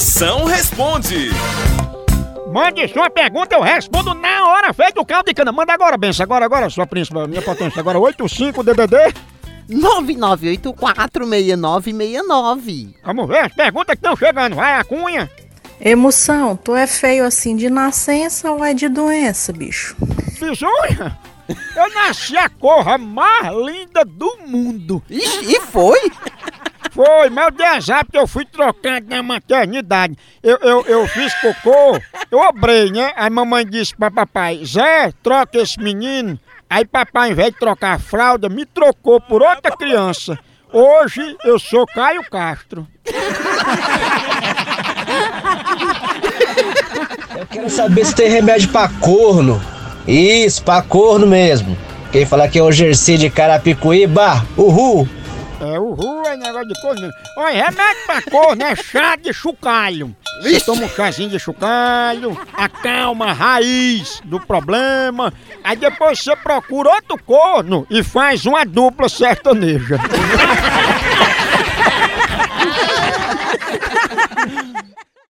Moção responde. Mande sua pergunta, eu respondo na hora, feito o caldo de cana. Manda agora, benção, agora, agora, sua príncipe, minha potência. Agora, 85 DDD. 99846969. Vamos ver as perguntas que estão chegando. Vai, a cunha. Emoção, tu é feio assim de nascença ou é de doença, bicho? Bisunha, eu nasci a corra mais linda do mundo. Ixi, e foi? Foi, mas eu dei azar porque eu fui trocando na maternidade. Eu, eu, eu fiz cocô, eu obrei, né? Aí mamãe disse pra papai, Zé, troca esse menino. Aí papai, ao invés de trocar a fralda, me trocou por outra criança. Hoje eu sou Caio Castro. Eu quero saber se tem remédio pra corno. Isso, pra corno mesmo. Quem fala que é o Jersey de Carapicuíba, uhul! É, o ru é negócio de mesmo. Olha, remédio pra corno é chá de chocalho. Você toma um chazinho de chocalho, acalma a raiz do problema, aí depois você procura outro corno e faz uma dupla sertaneja.